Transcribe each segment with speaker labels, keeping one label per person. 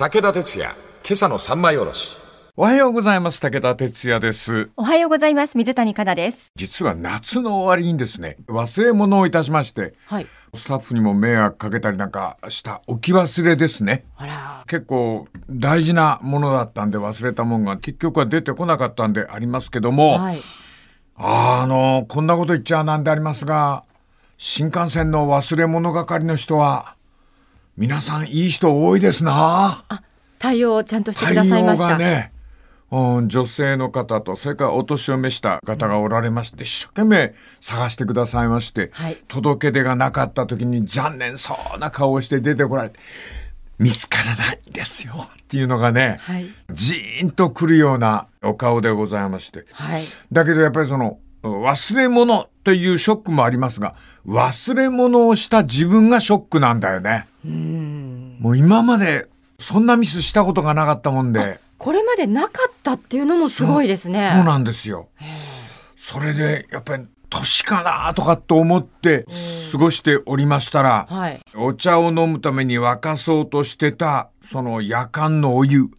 Speaker 1: 武田鉄矢、今朝の三枚おろし。
Speaker 2: おはようございます。武田哲也です。
Speaker 3: おはようございます。水谷香奈です。
Speaker 2: 実は夏の終わりにですね、忘れ物をいたしまして、
Speaker 3: はい。
Speaker 2: スタッフにも迷惑かけたりなんかした置き忘れですね。
Speaker 3: あら。
Speaker 2: 結構大事なものだったんで忘れたもんが結局は出てこなかったんでありますけども、
Speaker 3: はい。
Speaker 2: あの、こんなこと言っちゃなんでありますが、新幹線の忘れ物係の人は、皆さんいい人多いですな。
Speaker 3: あ、対応をちゃんとしてく
Speaker 2: 対
Speaker 3: ださいました。
Speaker 2: 応がね、うん、女性の方とそれからお年を召した方がおられまして、一生懸命探してくださいまして、
Speaker 3: はい
Speaker 2: 届け出がなかった時に残念そうな顔をして出てこられて見つからないんですよっていうのがね、
Speaker 3: はい。
Speaker 2: ジーンとくるようなお顔でございまして
Speaker 3: はい。
Speaker 2: だけどやっぱりその忘れ物というショックもありますが忘れ物をした自分がショックなんだよね。もう今までそんなミスしたことがなかったもんで。
Speaker 3: これまでなかったっていうのもすごいですね。
Speaker 2: そうなんですよ。それでやっぱり年かなとかと思って過ごしておりましたら、
Speaker 3: はい。
Speaker 2: お茶を飲むために沸かそうとしてたその夜間のお湯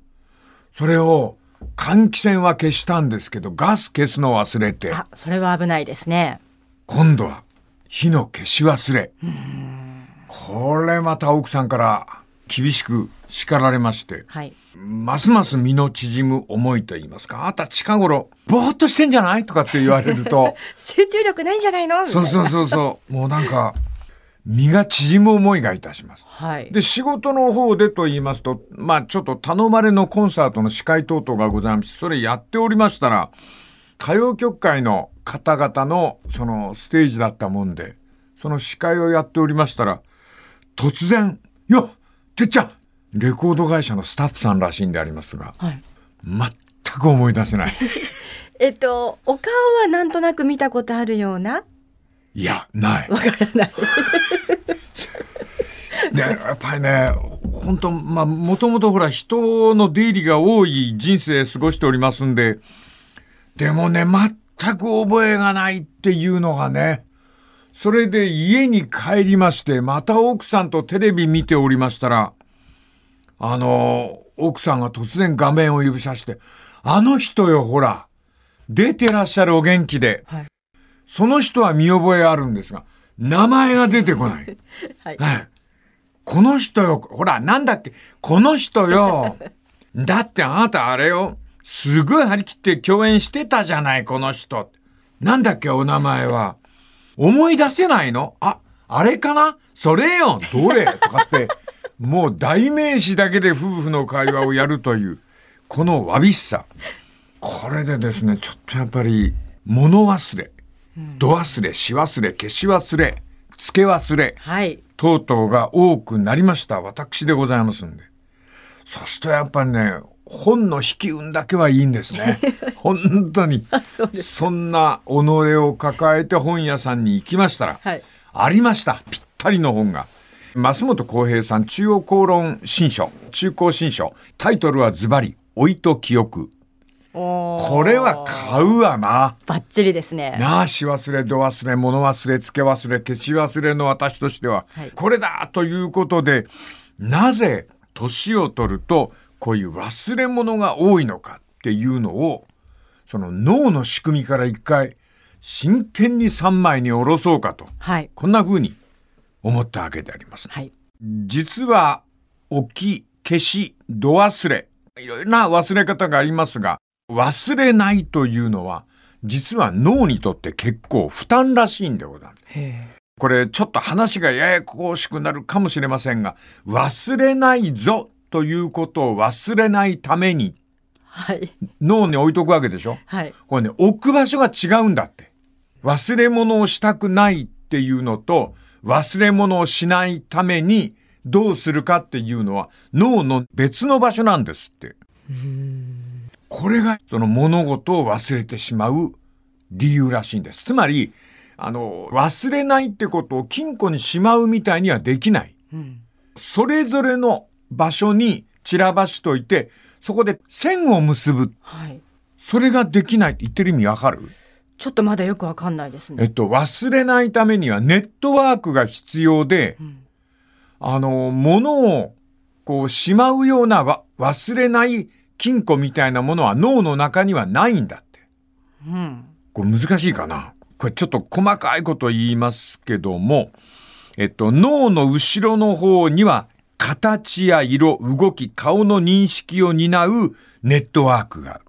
Speaker 2: それを換気扇は消したんですけどガス消すの忘れて。
Speaker 3: あ、それは危ないですね。
Speaker 2: 今度は火の消し忘れ。これまた奥さんから厳しく叱られまして。
Speaker 3: はい。
Speaker 2: ますます身の縮む思いと言いますか、あなた近頃、ぼーっとしてんじゃない？とかって言われると、
Speaker 3: 集中力ないんじゃないの？
Speaker 2: そうそうそうそう、もうなんか、身が縮む思いがいたします。
Speaker 3: はい。
Speaker 2: で、仕事の方でと言いますと、まあちょっと頼まれのコンサートの司会等々がございまして、それやっておりましたら、歌謡曲界の方々のそのステージだったもんで、その司会をやっておりましたら、突然、いや、てっちゃんレコード会社のスタッフさんらしいんでありますが、
Speaker 3: はい。
Speaker 2: 全く思い出せない。
Speaker 3: えっと、お顔はなんとなく見たことあるような？
Speaker 2: いや、ない。
Speaker 3: わからない。
Speaker 2: で、やっぱりね、本当まあ、もともとほら、人の出入りが多い人生過ごしておりますんで、でもね、全く覚えがないっていうのがね、それで家に帰りまして、また奥さんとテレビ見ておりましたら、あの、奥さんが突然画面を指さして、あの人よ、ほら、出てらっしゃるお元気で、
Speaker 3: はい。
Speaker 2: その人は見覚えあるんですが、名前が出てこない。
Speaker 3: はい。
Speaker 2: はい。この人よ、ほら、なんだっけ、この人よ。だってあなたあれよ、すごい張り切って共演してたじゃない、この人。なんだっけ、お名前は。思い出せないの？あ、あれかな？それよ、どれ？とかって、もう代名詞だけで夫婦の会話をやるという、このわびしさ。これでですね、ちょっとやっぱり、物忘れ、度忘れ、し忘れ、消し忘れ、付け忘れ、
Speaker 3: はい。
Speaker 2: 等々が多くなりました私でございますんで。そうするとやっぱりね、本の引き運だけはいいんですね。本当に。
Speaker 3: そ。
Speaker 2: そんな己を抱えて本屋さんに行きましたら、
Speaker 3: はい。
Speaker 2: ありました。ぴったりの本が。増本浩平さん、中央公論新書、中高新書。タイトルはズバリ、老いと記憶。これは買うわな。
Speaker 3: バッチリですね。
Speaker 2: なあ、し忘れ、ど忘れ、物忘れ、付け忘れ、消し忘れの私としては、
Speaker 3: はい
Speaker 2: これだということで、なぜ年を取ると、こういう忘れ物が多いのかっていうのを、その脳の仕組みから一回、真剣に三枚に下ろそうかと、
Speaker 3: はい。
Speaker 2: こんな風に思ったわけであります。
Speaker 3: はい。
Speaker 2: 実は、置き、消し、度忘れ、いろいろな忘れ方がありますが、忘れないというのは、実は脳にとって結構負担らしいんでございます。これちょっと話がややこしくなるかもしれませんが、忘れないぞということを忘れないために
Speaker 3: はい。
Speaker 2: 脳に置いとくわけでしょ？
Speaker 3: はい。
Speaker 2: これね、置く場所が違うんだって。忘れ物をしたくないっていうのと、忘れ物をしないためにどうするかっていうのは脳の別の場所なんですって。これがその物事を忘れてしまう理由らしいんです。つまり、あの、忘れないってことを金庫にしまうみたいにはできない。
Speaker 3: うん。
Speaker 2: それぞれの場所に散らばしといて、そこで線を結ぶ。
Speaker 3: はい。
Speaker 2: それができないって言ってる意味わかる？
Speaker 3: ちょっとまだよくわかんないですね。
Speaker 2: えっと、忘れないためにはネットワークが必要で、
Speaker 3: うん
Speaker 2: あの、物をここう、しまうようなわ忘れない金庫みたいなものは脳の中にはないんだって。
Speaker 3: うん。
Speaker 2: これ難しいかなこれちょっと細かいこと言いますけども、えっと、脳の後ろの方には形や色、動き、顔の認識を担うネットワークがある。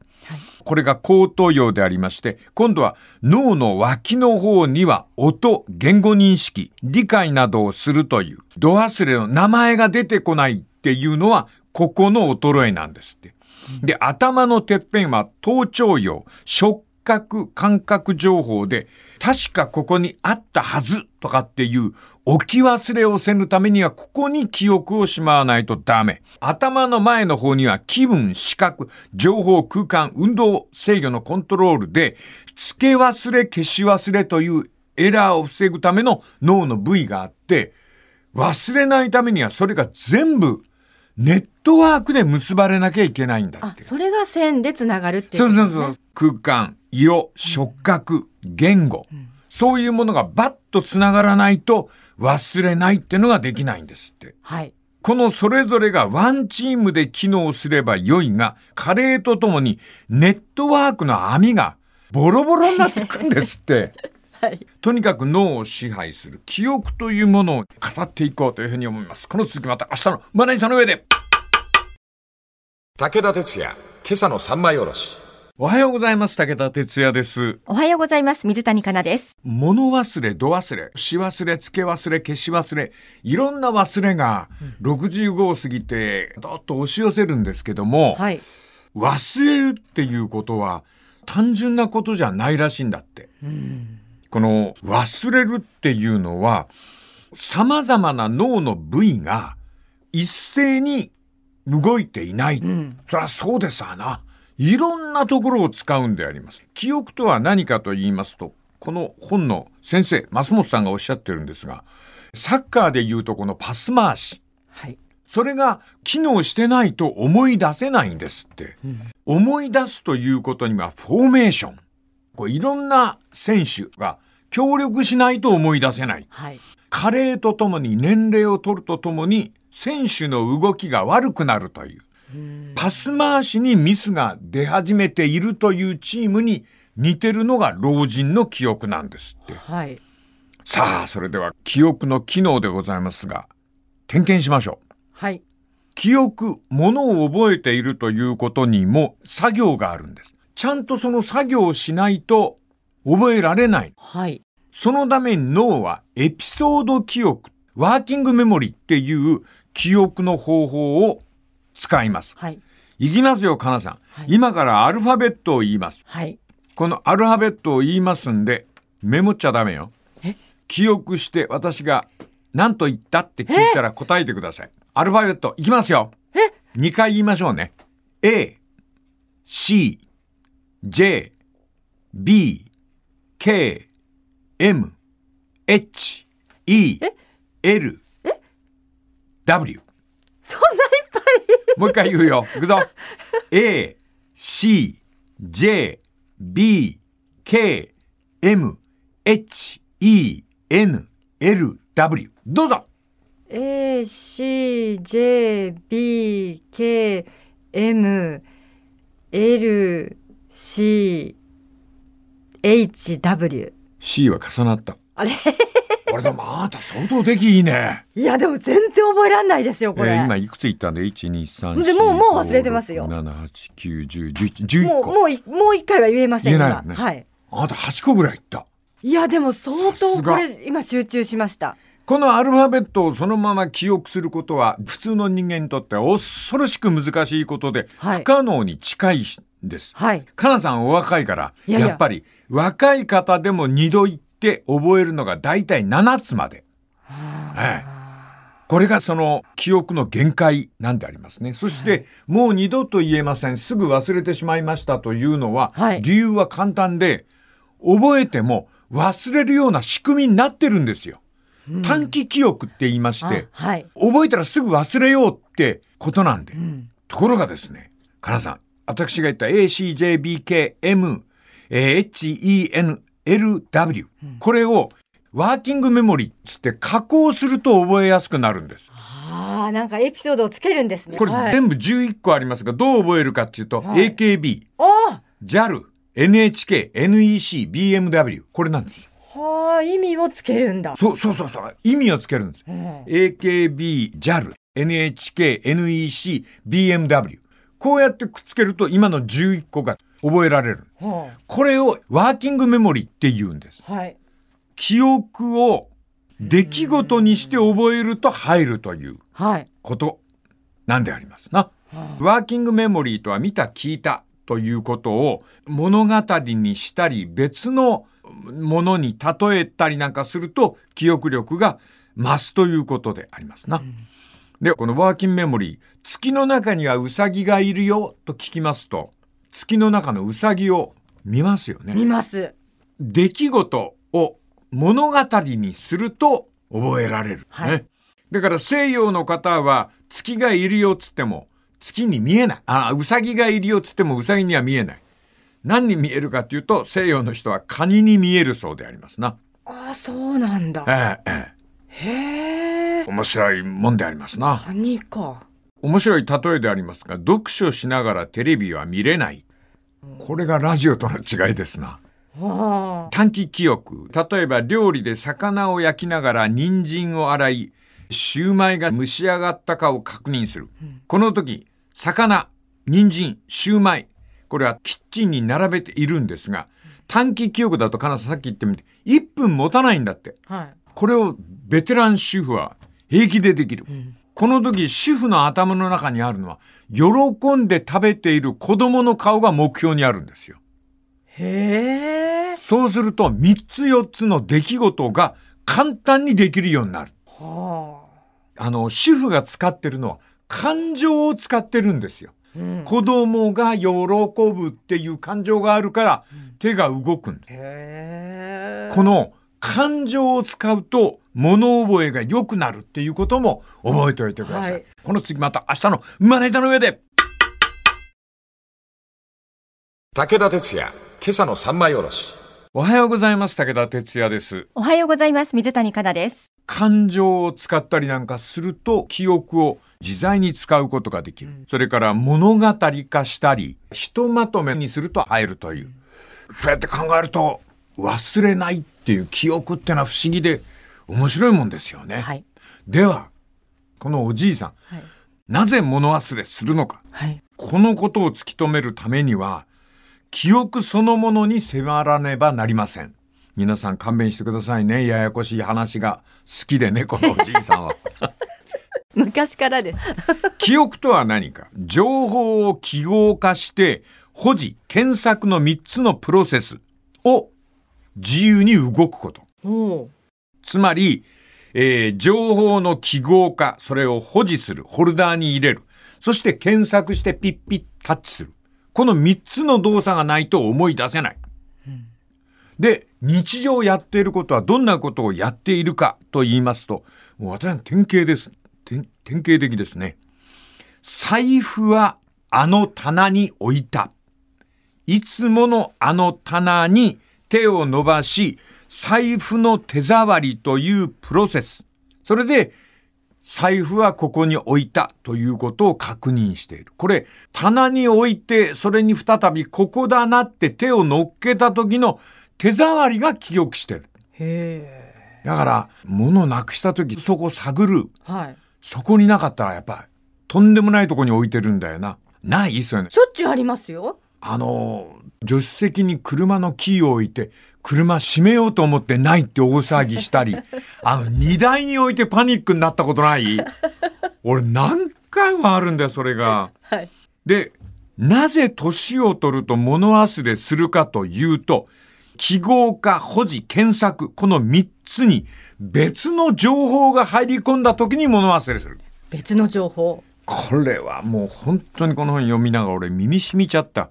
Speaker 2: これが後頭葉でありまして、今度は脳の脇の方には音、言語認識、理解などをするという、度忘れの名前が出てこないっていうのは、ここの衰えなんですって。で、頭のてっぺんは頭頂葉、触覚、感覚情報で、確かここにあったはずとかっていう置き忘れをせぬためにはここに記憶をしまわないとダメ。頭の前の方には気分、視覚、情報、空間、運動、制御のコントロールで、付け忘れ、消し忘れというエラーを防ぐための脳の部位があって、忘れないためにはそれが全部ネットワークで結ばれなきゃいけないんだっ
Speaker 3: あ
Speaker 2: て、。
Speaker 3: それが線でつながるってい
Speaker 2: そううそう
Speaker 3: ことですね
Speaker 2: そう。空間、色、触覚、言語。そういうものがバッとつながらないと忘れないってのができないんですって。
Speaker 3: はい。
Speaker 2: このそれぞれがワンチームで機能すれば良いが、加齢とともにネットワークの網がボロボロになってくんですって。
Speaker 3: はい。
Speaker 2: とにかく脳を支配する記憶というものを語っていこうというふうに思います。この続きまた明日のまな板の上で。
Speaker 1: 武田鉄矢、今朝の三枚おろし。
Speaker 2: おはようございます。武田哲也です。
Speaker 3: おはようございます。水谷香奈です。
Speaker 2: 物忘れ、度忘れ、し忘れ、付け忘れ、消し忘れ、いろんな忘れが65を過ぎてどっと押し寄せるんですけども、
Speaker 3: はい。
Speaker 2: 忘れるっていうことは単純なことじゃないらしいんだって。この忘れるっていうのは様々な脳の部位が一斉に動いていない。
Speaker 3: ん
Speaker 2: そりゃそうですわな。いろんなところを使うんであります。記憶とは何かと言いますと、この本の先生、増本さんがおっしゃってるんですが、サッカーで言うとこのパス回し。
Speaker 3: はい。
Speaker 2: それが機能してないと思い出せないんですって。思い出すということにはフォーメーション。こういろんな選手が協力しないと思い出せない。
Speaker 3: はい。
Speaker 2: 加齢とともに年齢を取るとともに選手の動きが悪くなるという。パス回しにミスが出始めているというチームに似てるのが老人の記憶なんですって。
Speaker 3: はい。
Speaker 2: さあ、それでは記憶の機能でございますが、点検しましょう。
Speaker 3: はい。
Speaker 2: 記憶、ものを覚えているということにも作業があるんです。ちゃんとその作業をしないと覚えられない。
Speaker 3: はい。
Speaker 2: そのために脳はエピソード記憶、ワーキングメモリっていう記憶の方法を使います。
Speaker 3: はい。
Speaker 2: いきますよ、かなさん。
Speaker 3: はい
Speaker 2: 今からアルファベットを言います。
Speaker 3: はい。
Speaker 2: このアルファベットを言いますんで、メモっちゃダメよ
Speaker 3: え？
Speaker 2: 記憶して私が何と言ったって聞いたら答えてください。アルファベットいきますよ。2回言いましょうね。A, C, J, B, K, M, H, E, L, W。
Speaker 3: そんないっぱい。
Speaker 2: もう一回言うよ。いくぞ。A, C, J, B, K, M, H, E, N, L, W。どうぞ。
Speaker 3: A, C, J, B, K, M, L, C, H, W。
Speaker 2: C は重なった。
Speaker 3: あれ？
Speaker 2: これでもあなた相当できいいね。
Speaker 3: いや、でも全然覚えらんないですよ、これ。
Speaker 2: えー今いくつ言ったんで ?1、2、3、
Speaker 3: でもうもう忘れてますよ
Speaker 2: 7、8、9、10、11、11
Speaker 3: もう、
Speaker 2: 個。
Speaker 3: もうい、もう一回は言えません、今。
Speaker 2: 言えないよね
Speaker 3: はい。
Speaker 2: あなた8個ぐらい言った。
Speaker 3: いや、でも相当これ、今集中しました。
Speaker 2: このアルファベットをそのまま記憶することは普通の人間にとっては恐ろしく難しいことで
Speaker 3: はい
Speaker 2: 不可能に近いんです。
Speaker 3: はい。
Speaker 2: かなさんお若いから
Speaker 3: いやいや
Speaker 2: やっぱり若い方でも2度言って覚えるのが大体7つまで。ええこれがその記憶の限界なんでありますね。そして、もう二度と言えません。すぐ忘れてしまいましたというのは、
Speaker 3: はい
Speaker 2: 理由は簡単で、覚えても忘れるような仕組みになってるんですよ。短期記憶って言いまして、
Speaker 3: あはい。
Speaker 2: 覚えたらすぐ忘れようってことなんで。
Speaker 3: ん
Speaker 2: ところがですね、かなさん、私が言った ACJBKM、えー HENLW、これをワーキングメモリーっつって加工すると覚えやすくなるんです。
Speaker 3: はああ、なんかエピソードをつけるんですね。
Speaker 2: これ
Speaker 3: はい、
Speaker 2: 全部11個ありますが、どう覚えるかっていうと、
Speaker 3: はい
Speaker 2: AKB、
Speaker 3: あ
Speaker 2: JAL、NHK、NEC、BMW。これなんです
Speaker 3: はあ、意味をつけるんだ。
Speaker 2: そうそうそうそう。意味をつけるんです。
Speaker 3: うん
Speaker 2: AKB、JAL、NHK、NEC、BMW。こうやってくっつけると今の11個が覚えられる。
Speaker 3: は
Speaker 2: これをワーキングメモリーって言うんです。
Speaker 3: あ、はい。
Speaker 2: 記憶を出来事にして覚えると入るという
Speaker 3: はい。
Speaker 2: ことなんでありますな。ワーキングメモリーとは見た聞いたということを物語にしたり別のものに例えたりなんかすると記憶力が増すということでありますな。で、このワーキングメモリー、月の中にはウサギがいるよと聞きますと、月の中のウサギを見ますよね。
Speaker 3: 見ます。
Speaker 2: 出来事を物語にすると覚えられる、ね
Speaker 3: はい
Speaker 2: だから西洋の方は月がいるよっつっても月に見えない。あ、うさぎがいるよっつってもうさぎには見えない。何に見えるかっていうと西洋の人はカニに見えるそうでありますな。
Speaker 3: ああ、そうなんだ。
Speaker 2: えええ
Speaker 3: へえ
Speaker 2: え。。面白いもんでありますな。
Speaker 3: カニか。
Speaker 2: 面白い例えでありますが、読書しながらテレビは見れない。これがラジオとの違いですな。
Speaker 3: はあ。
Speaker 2: 短期記憶。例えば料理で魚を焼きながら人参を洗い、シューマイが蒸し上がったかを確認する。この時、魚、人参、シューマイ。これはキッチンに並べているんですが、短期記憶だと金さんさっき言ってみて、1分持たないんだって。
Speaker 3: はい。
Speaker 2: これをベテラン主婦は平気でできる。この時主婦の頭の中にあるのは、喜んで食べている子供の顔が目標にあるんですよ。
Speaker 3: へえ。
Speaker 2: そうすると3つ4つの出来事が簡単にできるようになる。
Speaker 3: は
Speaker 2: あの、主婦が使ってるのは感情を使ってるんですよ。
Speaker 3: あ。うん。
Speaker 2: 子供が喜ぶっていう感情があるから手が動くんです。
Speaker 3: へえ。
Speaker 2: この感情を使うと物覚えが良くなるっていうことも覚えておいてください。
Speaker 3: はい
Speaker 2: この次また明日の生まれたの上で。
Speaker 1: 武田鉄矢、今朝の三枚おろし。
Speaker 2: おはようございます。武田哲也です。
Speaker 4: おはようございます。水谷香奈です。
Speaker 2: 感情を使ったりなんかすると記憶を自在に使うことができる。それから物語化したり、ひとまとめにすると入るという。そうやって考えると忘れないっていう記憶ってのは不思議で面白いもんですよね。
Speaker 3: はい。
Speaker 2: では、このおじいさん、
Speaker 3: はい。
Speaker 2: なぜ物忘れするのか。
Speaker 3: はい。
Speaker 2: このことを突き止めるためには、記憶そのものに迫らねばなりません。皆さん勘弁してくださいね。ややこしい話が好きでね、このおじいさんは。
Speaker 3: 昔からです。
Speaker 2: 記憶とは何か情報を記号化して、保持、検索の3つのプロセスを自由に動くこと。つまり、えー情報の記号化、それを保持する、ホルダーに入れる。そして検索してピッピッタッチする。この3つの動作がないと思い出せない。で、日常やっていることはどんなことをやっているかと言いますと、もう私は典型です。典典型的ですね。財布はあの棚に置いた。いつものあの棚に手を伸ばし、財布の手触りというプロセス。それで、財布はここに置いたということを確認している。これ、棚に置いて、それに再びここだなって手を乗っけた時の手触りが記憶してる。
Speaker 3: へえ。
Speaker 2: だから、物をなくした時、そこ探る。
Speaker 3: はい。
Speaker 2: そこになかったらやっぱり、とんでもないとこに置いてるんだよな。ない？そういうの。
Speaker 3: しょっちゅうありますよ。
Speaker 2: あの、助手席に車のキーを置いて、車閉めようと思ってないって大騒ぎしたり、あの、荷台に置いてパニックになったことない？俺何回もあるんだよ、それが。
Speaker 3: はい。
Speaker 2: で、なぜ年を取ると物忘れするかというと、記号化、保持、検索、この3つに別の情報が入り込んだ時に物忘れする。
Speaker 3: 別の情報。
Speaker 2: これはもう本当にこの本読みながら俺耳しみちゃった。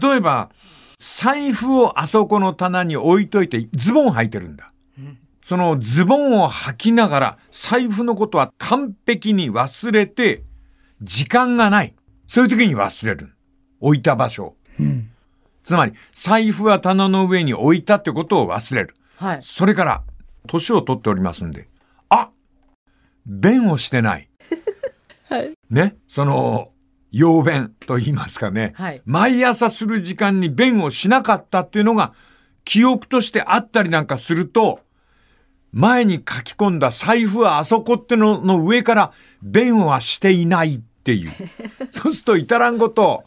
Speaker 2: 例えば、財布をあそこの棚に置いといてズボン履いてるんだ。そのズボンを履きながら財布のことは完璧に忘れて時間がない。そういう時に忘れる。置いた場所を。つまり財布は棚の上に置いたってことを忘れる。
Speaker 3: はい。
Speaker 2: それから、年を取っておりますんで、あ便をしてない。
Speaker 3: はい。
Speaker 2: ね、その、用便と言いますかね。
Speaker 3: はい。
Speaker 2: 毎朝する時間に便をしなかったっていうのが記憶としてあったりなんかすると、前に書き込んだ財布はあそこってのの上から便はしていないっていう。そうすると至らんこと、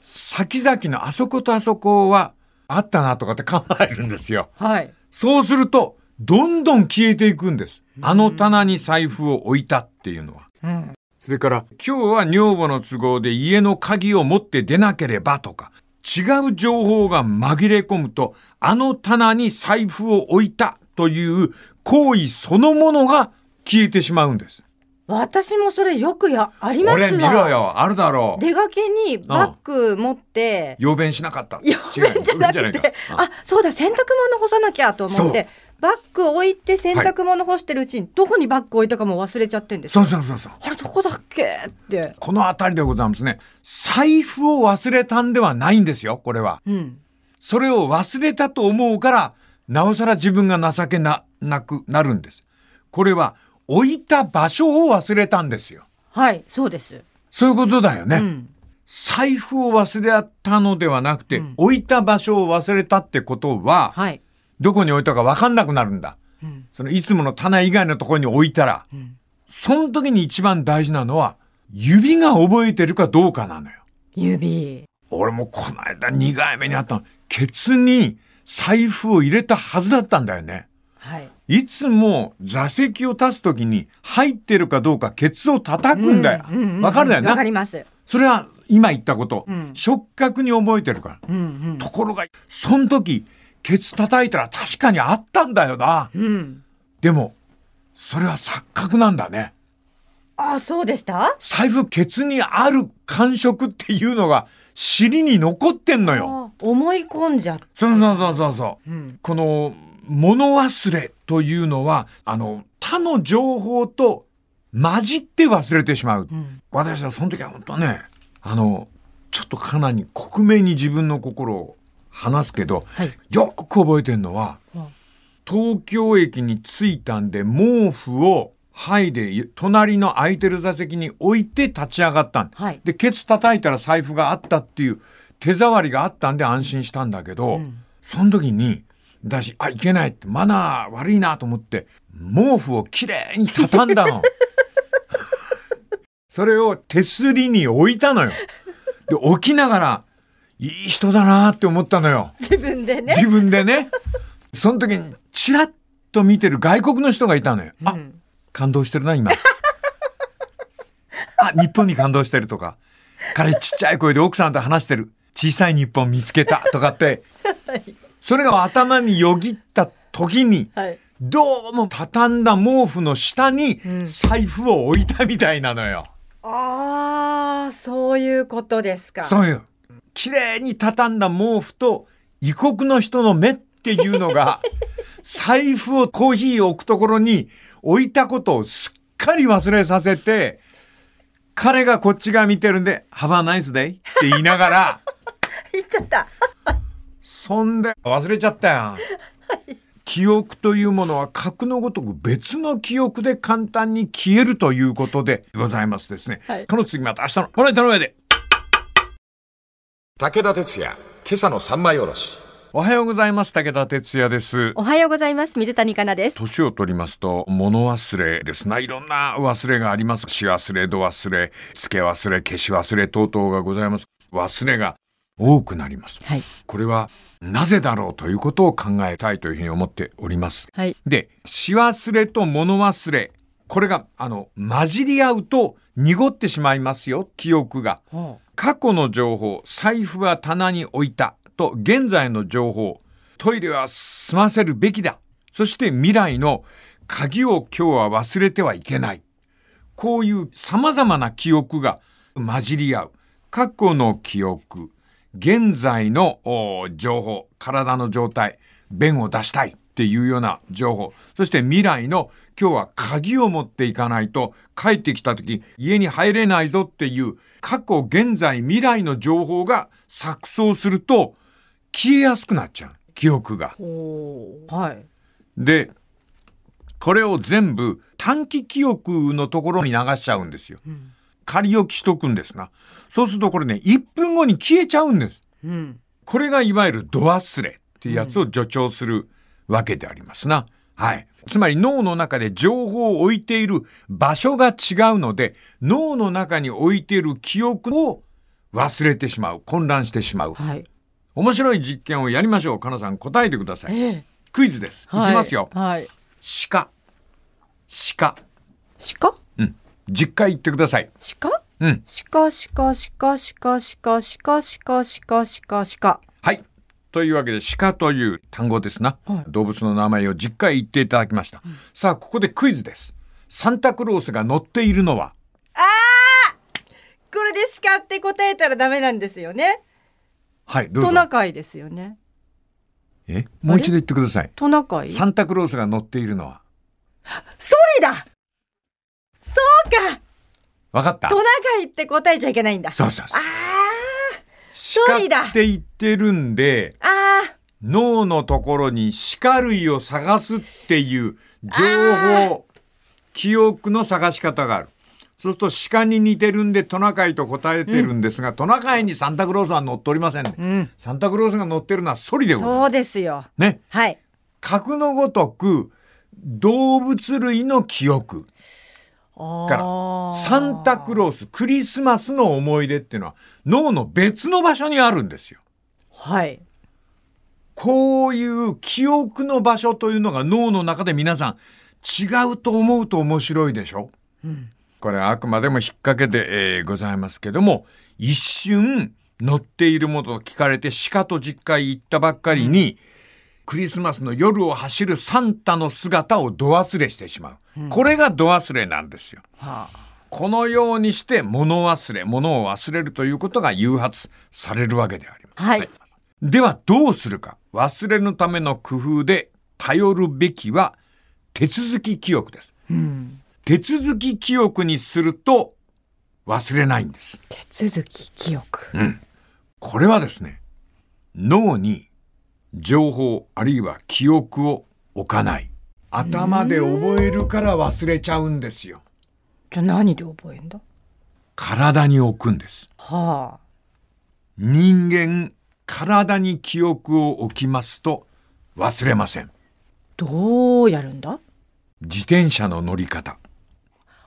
Speaker 2: 先々のあそことあそこはあったなとかって考えるんですよ。
Speaker 3: はい。
Speaker 2: そうすると、どんどん消えていくんです。あの棚に財布を置いたっていうのは。
Speaker 3: うん。
Speaker 2: それから、今日は女房の都合で家の鍵を持って出なければとか、違う情報が紛れ込むと、あの棚に財布を置いたという行為そのものが消えてしまうんです。
Speaker 3: 私もそれよくや、ありますわ。
Speaker 2: 俺見ろ。よ、あるだろう。
Speaker 3: 出かけにバッグ持って、
Speaker 2: 用弁しなかった。
Speaker 3: 用便じゃなく
Speaker 2: 違う用便
Speaker 3: て、
Speaker 2: か
Speaker 3: あ、そうだ、洗濯物干さなきゃと思って、バッグ置いて洗濯物干してるうちに、どこにバッグ置いたかも忘れちゃってんです
Speaker 2: そ
Speaker 3: よ
Speaker 2: うそうそうそう。
Speaker 3: あれどこだっけ？って。
Speaker 2: この辺りでございますね。財布を忘れたんではないんですよ、これは。
Speaker 3: うん。
Speaker 2: それを忘れたと思うから、なおさら自分が情けな、なくなるんです。これは、置いた場所を忘れたんですよ。
Speaker 3: はい、そうです。
Speaker 2: そういうことだよね。
Speaker 3: うん。
Speaker 2: 財布を忘れたのではなくて、
Speaker 3: うん
Speaker 2: 置いた場所を忘れたってことは、
Speaker 3: はい。
Speaker 2: どこに置いたか分かんなくなるんだ。
Speaker 3: うん。
Speaker 2: そのいつもの棚以外のところに置いたら、
Speaker 3: ん
Speaker 2: その時に一番大事なのは、指が覚えてるかどうかなのよ。
Speaker 3: 指。
Speaker 2: 俺もこの間苦い目にあったの。ケツに財布を入れたはずだったんだよね。
Speaker 3: はい。
Speaker 2: いつも座席を立つ時に入ってるかどうかケツを叩くんだよ。
Speaker 3: ううう
Speaker 2: わかるだよ
Speaker 3: わか
Speaker 2: ね。
Speaker 3: ります。
Speaker 2: それは今言ったこと。
Speaker 3: うん
Speaker 2: 触覚に覚えてるから。
Speaker 3: うん
Speaker 2: ところが、その時、ケツ叩いたら確かにあったんだよな。
Speaker 3: うん。うん。
Speaker 2: でも、それは錯覚なんだね。
Speaker 3: あ、そうでした？
Speaker 2: 財布ケツにある感触っていうのが尻に残ってんのよ。
Speaker 3: あ思い込んじゃっ
Speaker 2: そうそうそうそうそう。
Speaker 3: うん。
Speaker 2: この物忘れというのは、あの、他の情報と混じって忘れてしまう。
Speaker 3: うん。
Speaker 2: 私はその時は本当ね、あの、ちょっとかなり克明に自分の心を話すけど、
Speaker 3: はい。
Speaker 2: よく覚えてるのは、
Speaker 3: うん
Speaker 2: 東京駅に着いたんで毛布を剥いで隣の空いてる座席に置いて立ち上がったん
Speaker 3: はい。
Speaker 2: でケツ叩いたら財布があったっていう手触りがあったんで安心したんだけど、
Speaker 3: うん
Speaker 2: その時に私あいけないってマナー悪いなと思って毛布をきれいに畳んだの。それを手すりに置いたのよ。で置きながらいい人だなって思ったのよ。
Speaker 3: 自分でね。
Speaker 2: 自分でね。その時にチラッと見てる外国の人がいたのよ。あ、
Speaker 3: うん
Speaker 2: 感動してるな、今。あ、日本に感動してるとか。彼ちっちゃい声で奥さんと話してる。小さい日本見つけたとかって。それが頭によぎった時に、
Speaker 3: はい。
Speaker 2: どうも畳んだ毛布の下に
Speaker 3: うん
Speaker 2: 財布を置いたみたいなのよ。
Speaker 3: ああ、そういうことですか。
Speaker 2: そういう。綺麗に畳んだ毛布と異国の人の目っていうのが、財布をコーヒーを置くところに置いたことをすっかり忘れさせて、彼がこっち側見てるんで、Have a nice day って言いながら、
Speaker 3: 言っちゃった。
Speaker 2: そんで忘れちゃったよ。記憶というものは格のごとく別の記憶で簡単に消えるということでございますですね。
Speaker 3: はい
Speaker 2: この次また明日のこの板の上で。
Speaker 1: 武田鉄矢、今朝の三枚おろし。
Speaker 2: おはようございます。武田哲也です。
Speaker 4: おはようございます水谷香奈です
Speaker 2: 年を取りますと物忘れですな。いろんな忘れがあります。し忘れ、度忘れ、付け忘れ、消し忘れ等々がございます。忘れが多くなります。
Speaker 3: はい。
Speaker 2: これはなぜだろうということを考えたいというふうに思っております。
Speaker 3: はい。
Speaker 2: で、し忘れと物忘れ。これが、あの、混じり合うと濁ってしまいますよ、記憶が。
Speaker 3: ほ
Speaker 2: 過去の情報、財布は棚に置いたと現在の情報、トイレは済ませるべきだ。そして未来の鍵を今日は忘れてはいけない。こういう様々な記憶が混じり合う。過去の記憶、現在のお情報、体の状態、便を出したいっていうような情報、そして未来の今日は鍵を持っていかないと帰ってきた時家に入れないぞっていう過去、現在、未来の情報が錯綜すると消えやすくなっちゃう。記憶が。
Speaker 3: はい。
Speaker 2: で、これを全部短期記憶のところに流しちゃうんですよ。仮置きしとくんですな。そうするとこれね、1分後に消えちゃうんです。
Speaker 3: うん。
Speaker 2: これがいわゆる度忘れっていうやつを助長するわけでありますな。はい。つまり脳の中で情報を置いている場所が違うので、脳の中に置いている記憶を忘れてしまう。混乱してしまう。
Speaker 3: はい。
Speaker 2: 面白い実験をやりましょう。かなさん答えてください。
Speaker 3: ええ。
Speaker 2: クイズです。いきますよ。
Speaker 3: はい。
Speaker 2: 鹿。鹿。
Speaker 3: 鹿？
Speaker 2: うん。10回言ってください。
Speaker 3: 鹿？
Speaker 2: うん。
Speaker 3: 鹿鹿鹿鹿鹿鹿鹿鹿鹿鹿鹿
Speaker 2: はい。というわけで、鹿という単語ですな。
Speaker 3: はい
Speaker 2: 動物の名前を10回言っていただきました。さあ、ここでクイズです。サンタクロースが乗っているのは？
Speaker 3: これで鹿って答えたらダメなんですよね。
Speaker 2: はい、どうぞ。
Speaker 3: トナカイですよね。
Speaker 2: え？もう一度言ってください。
Speaker 3: トナカイ？
Speaker 2: サンタクロースが乗っているのは？
Speaker 3: それだそうか
Speaker 2: わかった
Speaker 3: トナカイって答えちゃいけないんだ。
Speaker 2: そうそうそう。
Speaker 3: あソリだ
Speaker 2: 鹿って言ってるんで、脳のところに鹿類を探すっていう情報、記憶の探し方がある。そうすると鹿に似てるんでトナカイと答えてるんですが、トナカイにサンタクロースは乗っておりませんね。
Speaker 3: うん。
Speaker 2: サンタクロースが乗ってるのはソリでございま
Speaker 3: そうですよ。
Speaker 2: す。ね。
Speaker 3: はい。
Speaker 2: 格のごとく動物類の記憶からサンタクロースクリスマスの思い出っていうのは脳の別の場所にあるんですよ。
Speaker 3: はい。
Speaker 2: こういう記憶の場所というのが脳の中で皆さん違うと思うと面白いでしょ？
Speaker 3: うん。
Speaker 2: これはあくまでも引っ掛けで、えーございますけども一瞬乗っているものと聞かれて鹿と実家へ行ったばっかりに、クリスマスの夜を走るサンタの姿を度忘れしてしまう、これが度忘れなんですよ。
Speaker 3: はあ。
Speaker 2: このようにして物忘れ物を忘れるということが誘発されるわけであります。
Speaker 3: はい。
Speaker 2: ではどうするか忘れるための工夫で頼るべきは手続き記憶です。
Speaker 3: うん。
Speaker 2: 手続き記憶にすると忘れないんです。
Speaker 3: 手続き記憶。
Speaker 2: これはですね、脳に情報あるいは記憶を置かない。頭で覚えるから忘れちゃうんですよ。
Speaker 3: じゃあ何で覚えんだ？
Speaker 2: 体に置くんです。
Speaker 3: はあ。
Speaker 2: 人間、体に記憶を置きますと忘れません。
Speaker 3: どうやるんだ？
Speaker 2: 自転車の乗り方、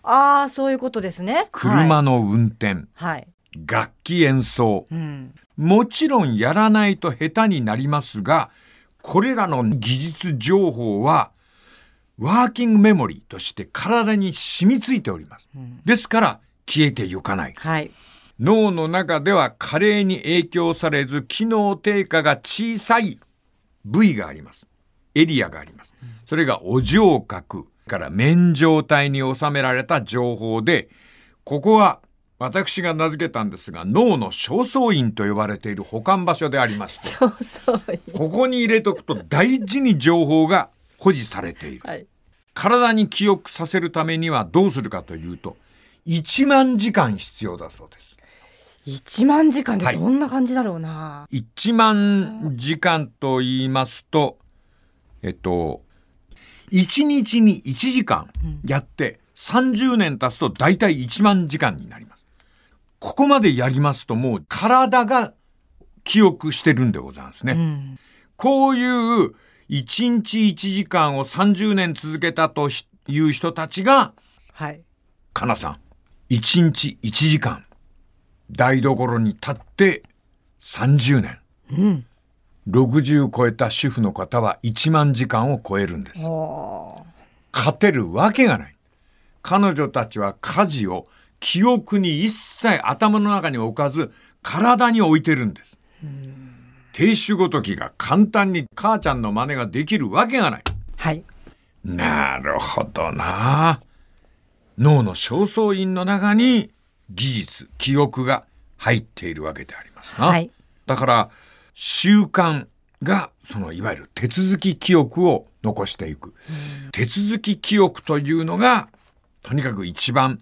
Speaker 3: ああ、そういうことですね。
Speaker 2: 車の運転、
Speaker 3: はい。
Speaker 2: 楽器演奏。
Speaker 3: うん。
Speaker 2: もちろんやらないと下手になりますが、これらの技術情報は、ワーキングメモリーとして体に染みついております。ですから、消えてゆかない。
Speaker 3: はい。
Speaker 2: 脳の中では加齢に影響されず、機能低下が小さい部位があります。エリアがあります。それがお上角から面状態に収められた情報で、ここは私が名付けたんですが、脳の焦燥院と呼ばれている保管場所でありまして、ここに入れとくと大事に情報が保持されている。
Speaker 3: はい。
Speaker 2: 体に記憶させるためにはどうするかというと、1万時間必要だそうです。
Speaker 3: 一万時間で
Speaker 2: はい
Speaker 3: どんな感じだろうな。
Speaker 2: 1万時間と言いますと、えっと、1日に1時間やって30年経つと大体1万時間になります。ここまでやりますともう体が記憶してるんでございますね。
Speaker 3: うん。
Speaker 2: こういう1日1時間を30年続けたという人たちが、
Speaker 3: はい。
Speaker 2: かなさん、1日1時間、台所に立って30年。
Speaker 3: うん。
Speaker 2: 60超えた主婦の方は1万時間を超えるんです。勝てるわけがない。彼女たちは家事を記憶に一切頭の中に置かず体に置いてるんです。亭主ごときが簡単に母ちゃんの真似ができるわけがない。
Speaker 3: はい。
Speaker 2: なるほどな。脳の焦燥院の中に技術、記憶が入っているわけでありますな。
Speaker 3: はい。
Speaker 2: だから習慣がそのいわゆる手続き記憶を残していく。手続き記憶というのがとにかく一番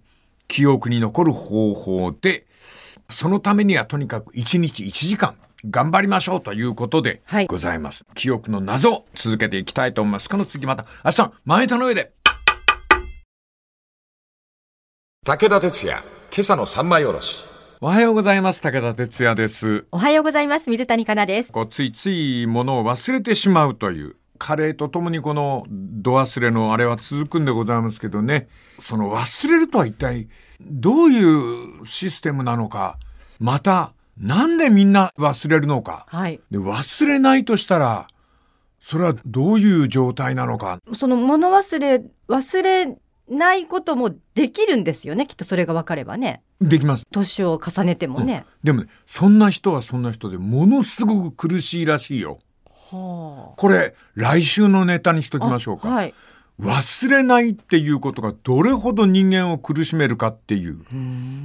Speaker 2: 記憶に残る方法で、そのためにはとにかく1日1時間頑張りましょうということで
Speaker 3: はい。
Speaker 2: ございます。記憶の謎を続けていきたいと思います。この次また明日前田の上で。
Speaker 1: 武田鉄矢、今朝の三枚おろし。
Speaker 2: おはようございます。武田哲也です。
Speaker 4: おはようございます。水谷香奈です。
Speaker 2: こうついついものを忘れてしまうという加齢とともにこの度忘れのあれは続くんでございますけどねその忘れるとは一体どういうシステムなのかまたなんでみんな忘れるのか
Speaker 3: はい。
Speaker 2: で忘れないとしたらそれはどういう状態なのか
Speaker 3: その物忘れ、忘れないこともできるんですよね。きっとそれが分かればね。
Speaker 2: できます
Speaker 3: 年を重ねてもね。
Speaker 2: でもねそんな人はそんな人でものすごく苦しいらしいよ
Speaker 3: は
Speaker 2: これ来週のネタにしときましょうか、
Speaker 3: はい。
Speaker 2: 忘れないっていうことがどれほど人間を苦しめるかっていう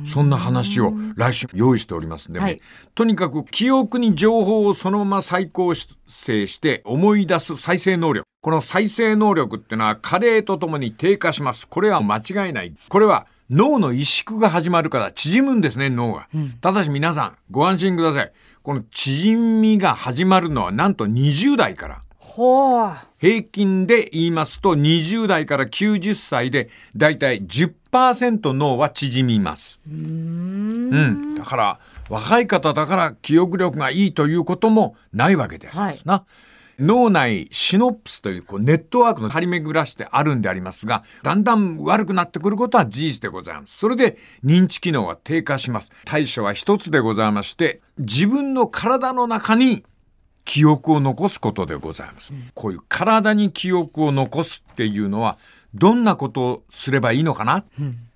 Speaker 2: そんな話を来週用意しておりますんでね、
Speaker 3: はい。
Speaker 2: とにかく記憶に情報をそのまま再構成して思い出す再生能力。この再生能力ってのは加齢とともに低下します。これは間違いない。これは脳の萎縮が始まるから縮むんですね脳が、ただし皆さんご安心くださいこの縮みが始まるのはなんと20代から
Speaker 3: ほう。
Speaker 2: 平均で言いますと20代から90歳でだいたい10%脳は縮みます。うん、だから若い方だから記憶力がいいということもないわけでありますな。脳内シノプスというこうネットワークの張り巡らしてあるんでありますがだんだん悪くなってくることは事実でございます。それで認知機能は低下します。対処は一つでございまして自分の体の中に記憶を残すことでございます、こういう体に記憶を残すっていうのはどんなことをすればいいのかな、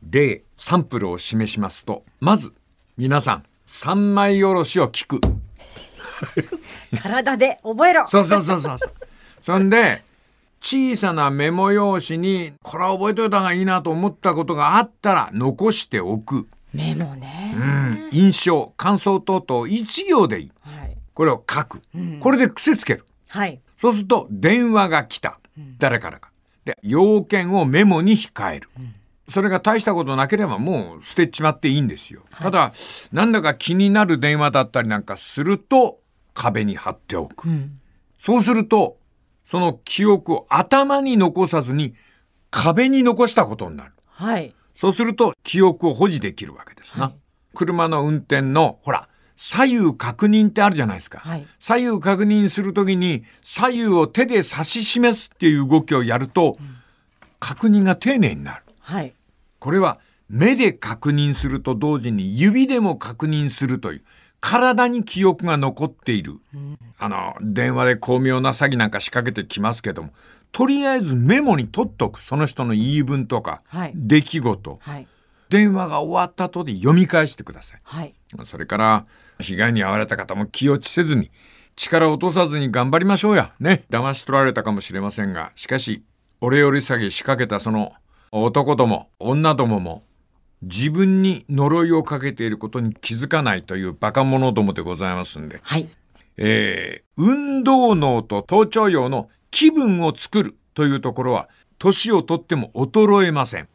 Speaker 2: 例サンプルを示しますとまず皆さん三枚おろしを聞く。
Speaker 3: 体で覚えろ。
Speaker 2: そうそうそうそうそんで、小さなメモ用紙に、これは覚えといた方がいいなと思ったことがあったら、残しておく。
Speaker 3: メモね。
Speaker 2: うん。印象、感想等々、一行でいい。
Speaker 3: はい。
Speaker 2: これを書く。これで癖つける。
Speaker 3: はい。
Speaker 2: そうすると、電話が来た。誰からか。で、要件をメモに控える。それが大したことなければもう捨てちまっていいんですよ。ただ、なんだか気になる電話だったりなんかすると、壁に貼っておく。そうすると、その記憶を頭に残さずに壁に残したことになる。
Speaker 3: はい。
Speaker 2: そうすると記憶を保持できるわけですな。車の運転の、ほら、左右確認ってあるじゃないですか。
Speaker 3: はい
Speaker 2: 左右確認するときに左右を手で指し示すっていう動きをやると、確認が丁寧になる。
Speaker 3: はい。
Speaker 2: これは目で確認すると同時に指でも確認するという体に記憶が残っている、あの電話で巧妙な詐欺なんか仕掛けてきますけどもとりあえずメモに取っとく。その人の言い分とか、
Speaker 3: はい。
Speaker 2: 出来事。
Speaker 3: はい。
Speaker 2: 電話が終わった後で読み返してください。
Speaker 3: はい。
Speaker 2: それから被害に遭われた方も気落ちせずに力を落とさずに頑張りましょうや。ね。騙し取られたかもしれませんが。しかし俺より詐欺仕掛けたその男ども女どもも自分に呪いをかけていることに気づかないというバカ者どもでございますんで、
Speaker 3: はい。
Speaker 2: えー運動脳と頭頂葉の気分を作るというところは年をとっても衰えません、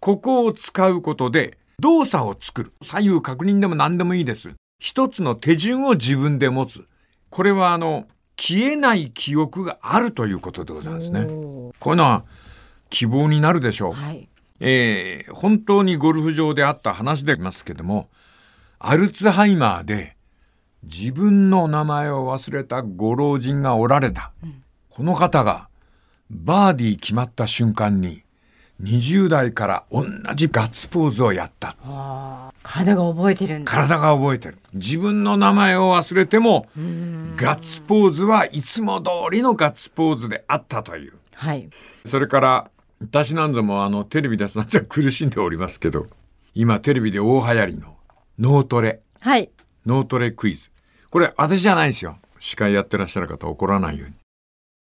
Speaker 2: ここを使うことで動作を作る左右確認でも何でもいいです。一つの手順を自分で持つ。これはあの消えない記憶があるということでございますね。こういうのは希望になるでしょう、
Speaker 3: はい。
Speaker 2: えー本当にゴルフ場であった話でありますけどもアルツハイマーで自分の名前を忘れたご老人がおられた、この方がバーディー決まった瞬間に20代から同じガッツポーズをやった。
Speaker 3: 体が覚えてるんだ。
Speaker 2: 体が覚えてる自分の名前を忘れてもガッツポーズはいつも通りのガッツポーズであったという
Speaker 3: はい。
Speaker 2: それから、私なんぞもあの、テレビでさんざん苦しんでおりますけど、今テレビで大流行りの脳トレ、
Speaker 3: はい。
Speaker 2: 脳トレクイズ。これ私じゃないんですよ。司会やってらっしゃる方怒らないように。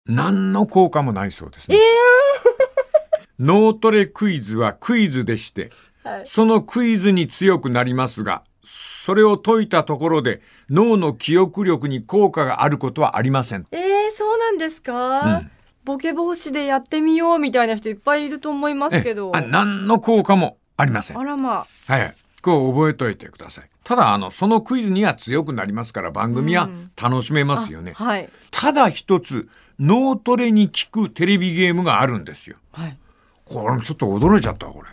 Speaker 2: 何の効果もないそうですね。脳トレクイズはクイズでして、
Speaker 3: はい
Speaker 2: そのクイズに強くなりますが、それを解いたところで脳の記憶力に効果があることはありません。
Speaker 3: えー、そうなんですか、
Speaker 2: うん
Speaker 3: ボケ防止でやってみようみたいな人いっぱいいると思いますけど。
Speaker 2: えあ何の効果もありません
Speaker 3: あ。らま
Speaker 2: はい。こう覚えといてください。ただ、あの、そのクイズには強くなりますから、番組は楽しめますよね。
Speaker 3: あ。はい。
Speaker 2: ただ一つ、脳トレに効くテレビゲームがあるんですよ。
Speaker 3: はい。
Speaker 2: これちょっと驚いちゃったわこれ。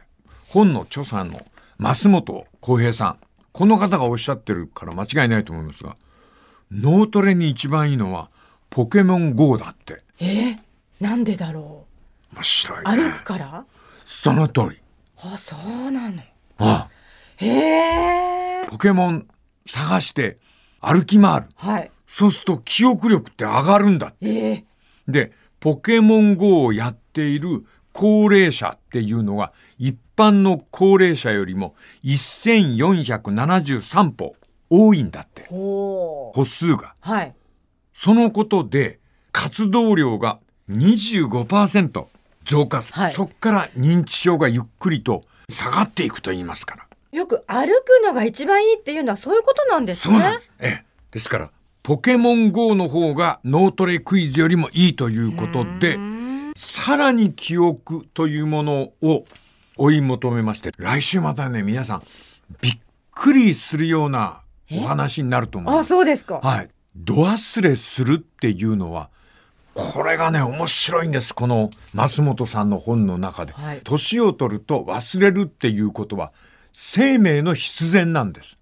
Speaker 2: 本の著者の増本浩平さん。この方がおっしゃってるから間違いないと思いますが、脳トレに一番いいのは、ポケモン GO だって。
Speaker 3: えー、なんでだろ
Speaker 2: 面白
Speaker 3: う。
Speaker 2: いね。
Speaker 3: 歩くから？
Speaker 2: その通り。
Speaker 3: あ、そうなの。
Speaker 2: あ
Speaker 3: へえ
Speaker 2: あ。ポケモン探して歩き回る。
Speaker 3: はい。
Speaker 2: そうすると記憶力って上がるんだ。
Speaker 3: えー、
Speaker 2: で、ポケモン GO をやっている高齢者っていうのは、一般の高齢者よりも1473歩多いんだって。歩数が。
Speaker 3: はい。
Speaker 2: そのことで、活動量が25%増加。
Speaker 3: はい
Speaker 2: そっから認知症がゆっくりと下がっていくと言いますから。
Speaker 3: よく歩くのが一番いいっていうのはそういうことなんですね。
Speaker 2: そう。ええ。ですから、ポケモン GO の方が脳トレクイズよりもいいということで、さらに記憶というものを追い求めまして、来週またね、皆さん、びっくりするようなお話になると思いま
Speaker 3: あ、
Speaker 2: す。
Speaker 3: そうですか。
Speaker 2: はい。度忘れするっていうのは、これがね、面白いんです。この増本さんの本の中で。
Speaker 3: はい
Speaker 2: 年を取ると忘れるっていうことは、生命の必然なんです。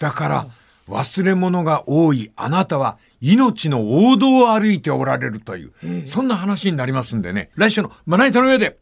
Speaker 2: だから、忘れ物が多いあなたは命の王道を歩いておられるという、そんな話になりますんでね、来週のまな板の上で